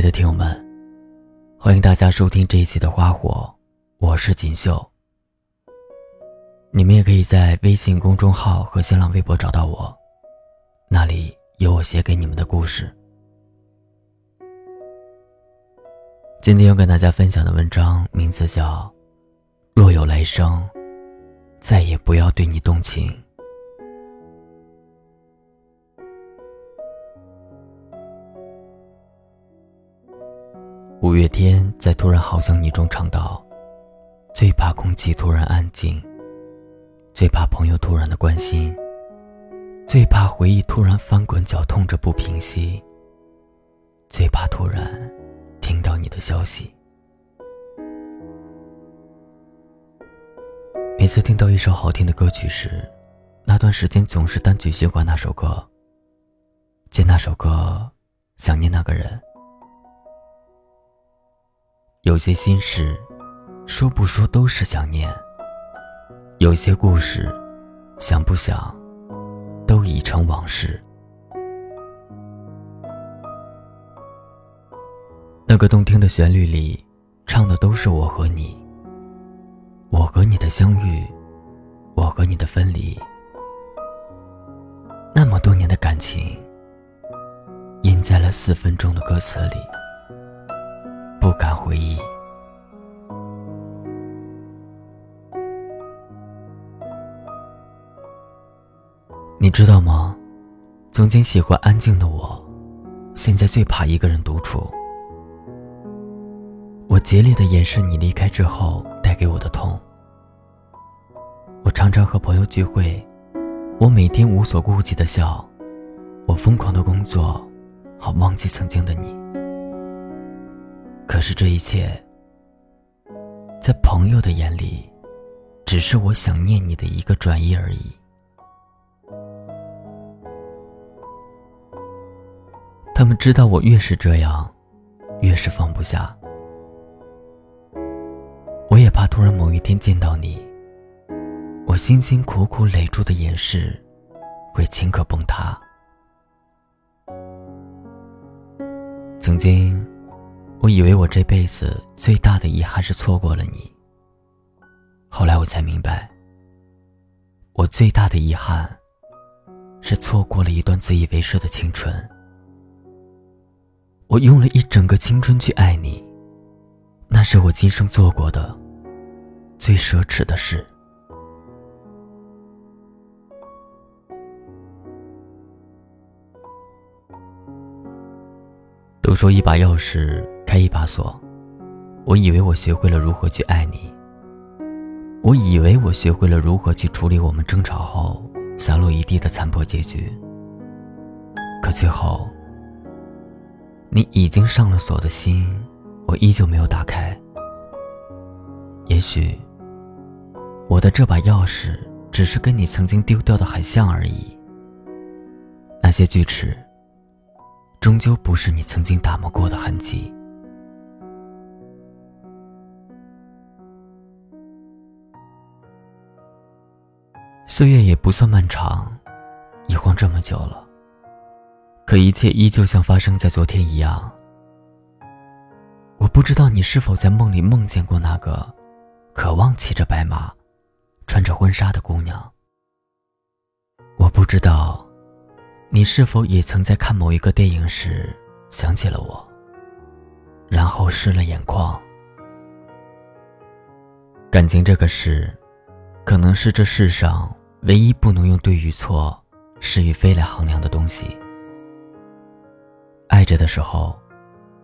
爱的听友们，欢迎大家收听这一期的《花火》，我是锦绣。你们也可以在微信公众号和新浪微博找到我，那里有我写给你们的故事。今天要跟大家分享的文章名字叫《若有来生，再也不要对你动情》。五月天在《突然好想你》中唱道：“最怕空气突然安静，最怕朋友突然的关心，最怕回忆突然翻滚绞痛着不平息，最怕突然听到你的消息。”每次听到一首好听的歌曲时，那段时间总是单曲循环那首歌，借那首歌想念那个人。有些心事，说不说都是想念；有些故事，想不想，都已成往事。那个动听的旋律里，唱的都是我和你，我和你的相遇，我和你的分离。那么多年的感情，印在了四分钟的歌词里。不敢回忆。你知道吗？曾经喜欢安静的我，现在最怕一个人独处。我竭力的掩饰你离开之后带给我的痛。我常常和朋友聚会，我每天无所顾忌的笑，我疯狂的工作，好忘记曾经的你。可是这一切，在朋友的眼里，只是我想念你的一个转移而已。他们知道我越是这样，越是放不下。我也怕突然某一天见到你，我辛辛苦苦垒住的掩饰，会顷刻崩塌。曾经。我以为我这辈子最大的遗憾是错过了你。后来我才明白，我最大的遗憾是错过了一段自以为是的青春。我用了一整个青春去爱你，那是我今生做过的最奢侈的事。都说一把钥匙。开一把锁，我以为我学会了如何去爱你。我以为我学会了如何去处理我们争吵后散落一地的残破结局。可最后，你已经上了锁的心，我依旧没有打开。也许，我的这把钥匙只是跟你曾经丢掉的很像而已。那些锯齿，终究不是你曾经打磨过的痕迹。岁月也不算漫长，一晃这么久了。可一切依旧像发生在昨天一样。我不知道你是否在梦里梦见过那个渴望骑着白马、穿着婚纱的姑娘。我不知道你是否也曾在看某一个电影时想起了我，然后湿了眼眶。感情这个事，可能是这世上。唯一不能用对与错、是与非来衡量的东西。爱着的时候，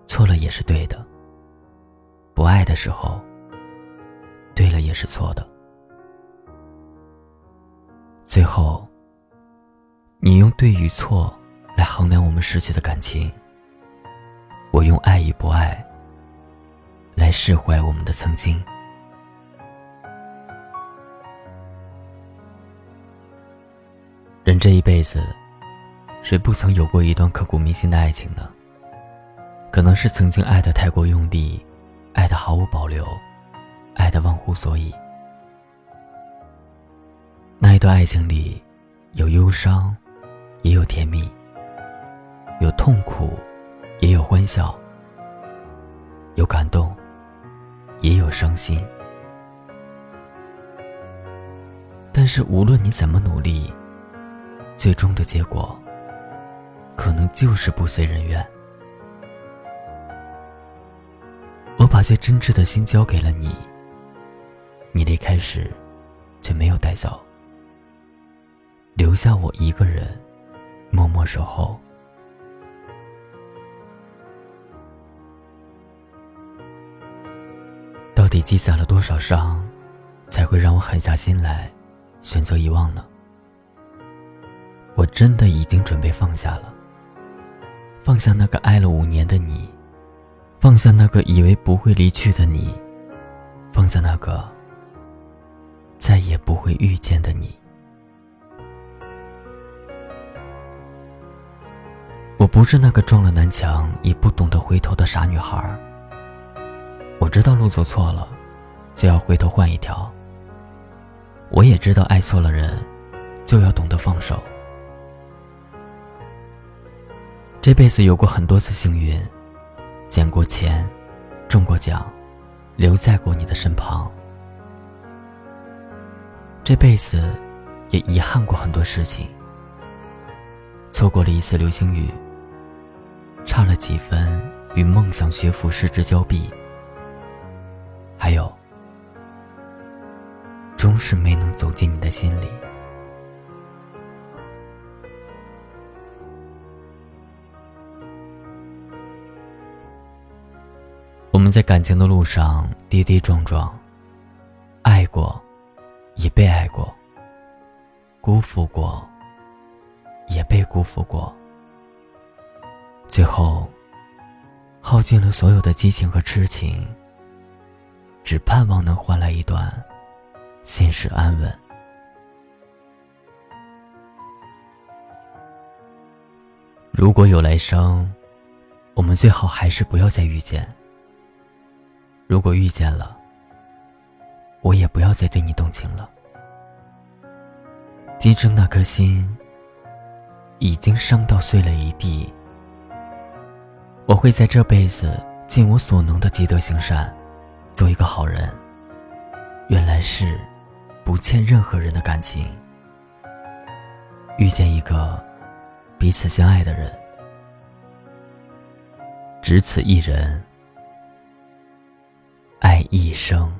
错了也是对的；不爱的时候，对了也是错的。最后，你用对与错来衡量我们失去的感情，我用爱与不爱来释怀我们的曾经。人这一辈子，谁不曾有过一段刻骨铭心的爱情呢？可能是曾经爱的太过用力，爱的毫无保留，爱的忘乎所以。那一段爱情里，有忧伤，也有甜蜜；有痛苦，也有欢笑；有感动，也有伤心。但是无论你怎么努力，最终的结果，可能就是不随人愿。我把最真挚的心交给了你，你离开时，却没有带走，留下我一个人，默默守候。到底积攒了多少伤，才会让我狠下心来，选择遗忘呢？我真的已经准备放下了，放下那个爱了五年的你，放下那个以为不会离去的你，放下那个再也不会遇见的你。我不是那个撞了南墙也不懂得回头的傻女孩。我知道路走错了，就要回头换一条。我也知道爱错了人，就要懂得放手。这辈子有过很多次幸运，捡过钱，中过奖，留在过你的身旁。这辈子也遗憾过很多事情，错过了一次流星雨，差了几分与梦想学府失之交臂。还有，终是没能走进你的心里。在感情的路上跌跌撞撞，爱过，也被爱过，辜负过，也被辜负过，最后，耗尽了所有的激情和痴情。只盼望能换来一段现实安稳。如果有来生，我们最好还是不要再遇见。如果遇见了，我也不要再对你动情了。今生那颗心已经伤到碎了一地，我会在这辈子尽我所能的积德行善。做一个好人，原来是不欠任何人的感情。遇见一个彼此相爱的人，只此一人，一生。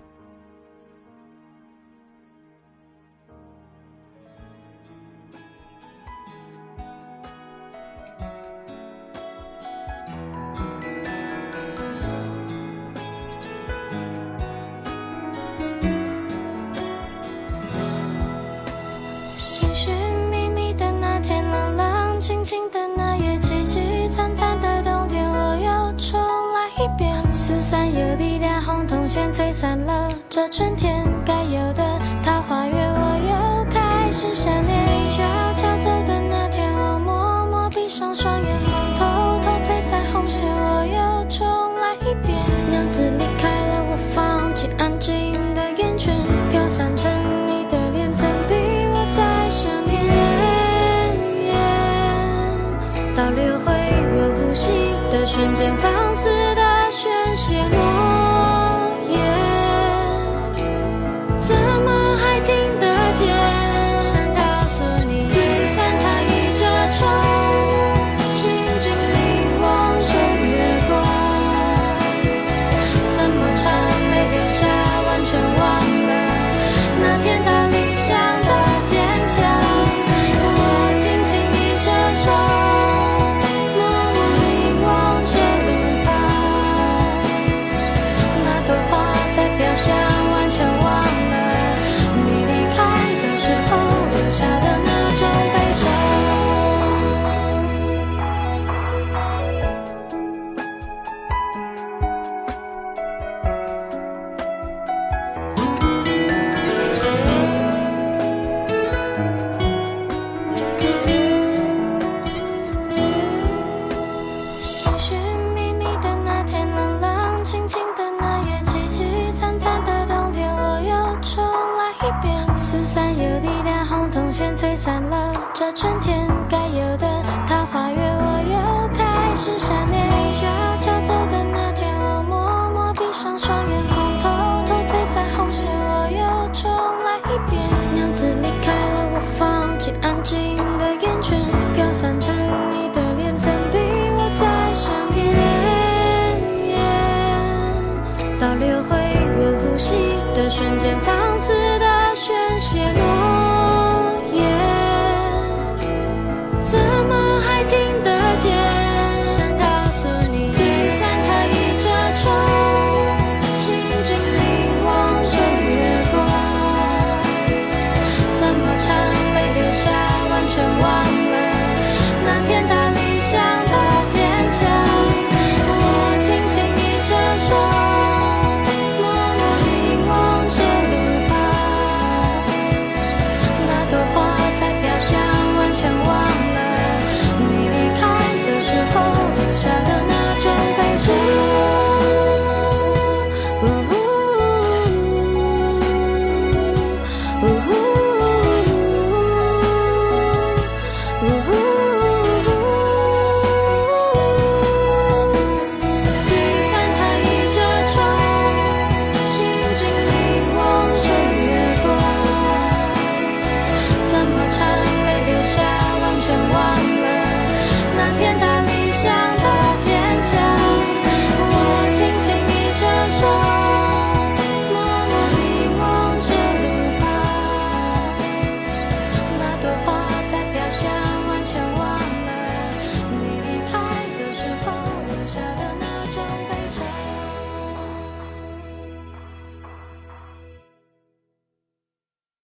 散了这春天该有的桃花月，我又开始想念你悄悄走的那天，我默默闭上双眼，偷偷吹散红线，我又重来一遍。娘子离开了，我放弃安静的烟圈，飘散成你的脸，怎比我再想念？倒流回我呼吸的瞬间发，春天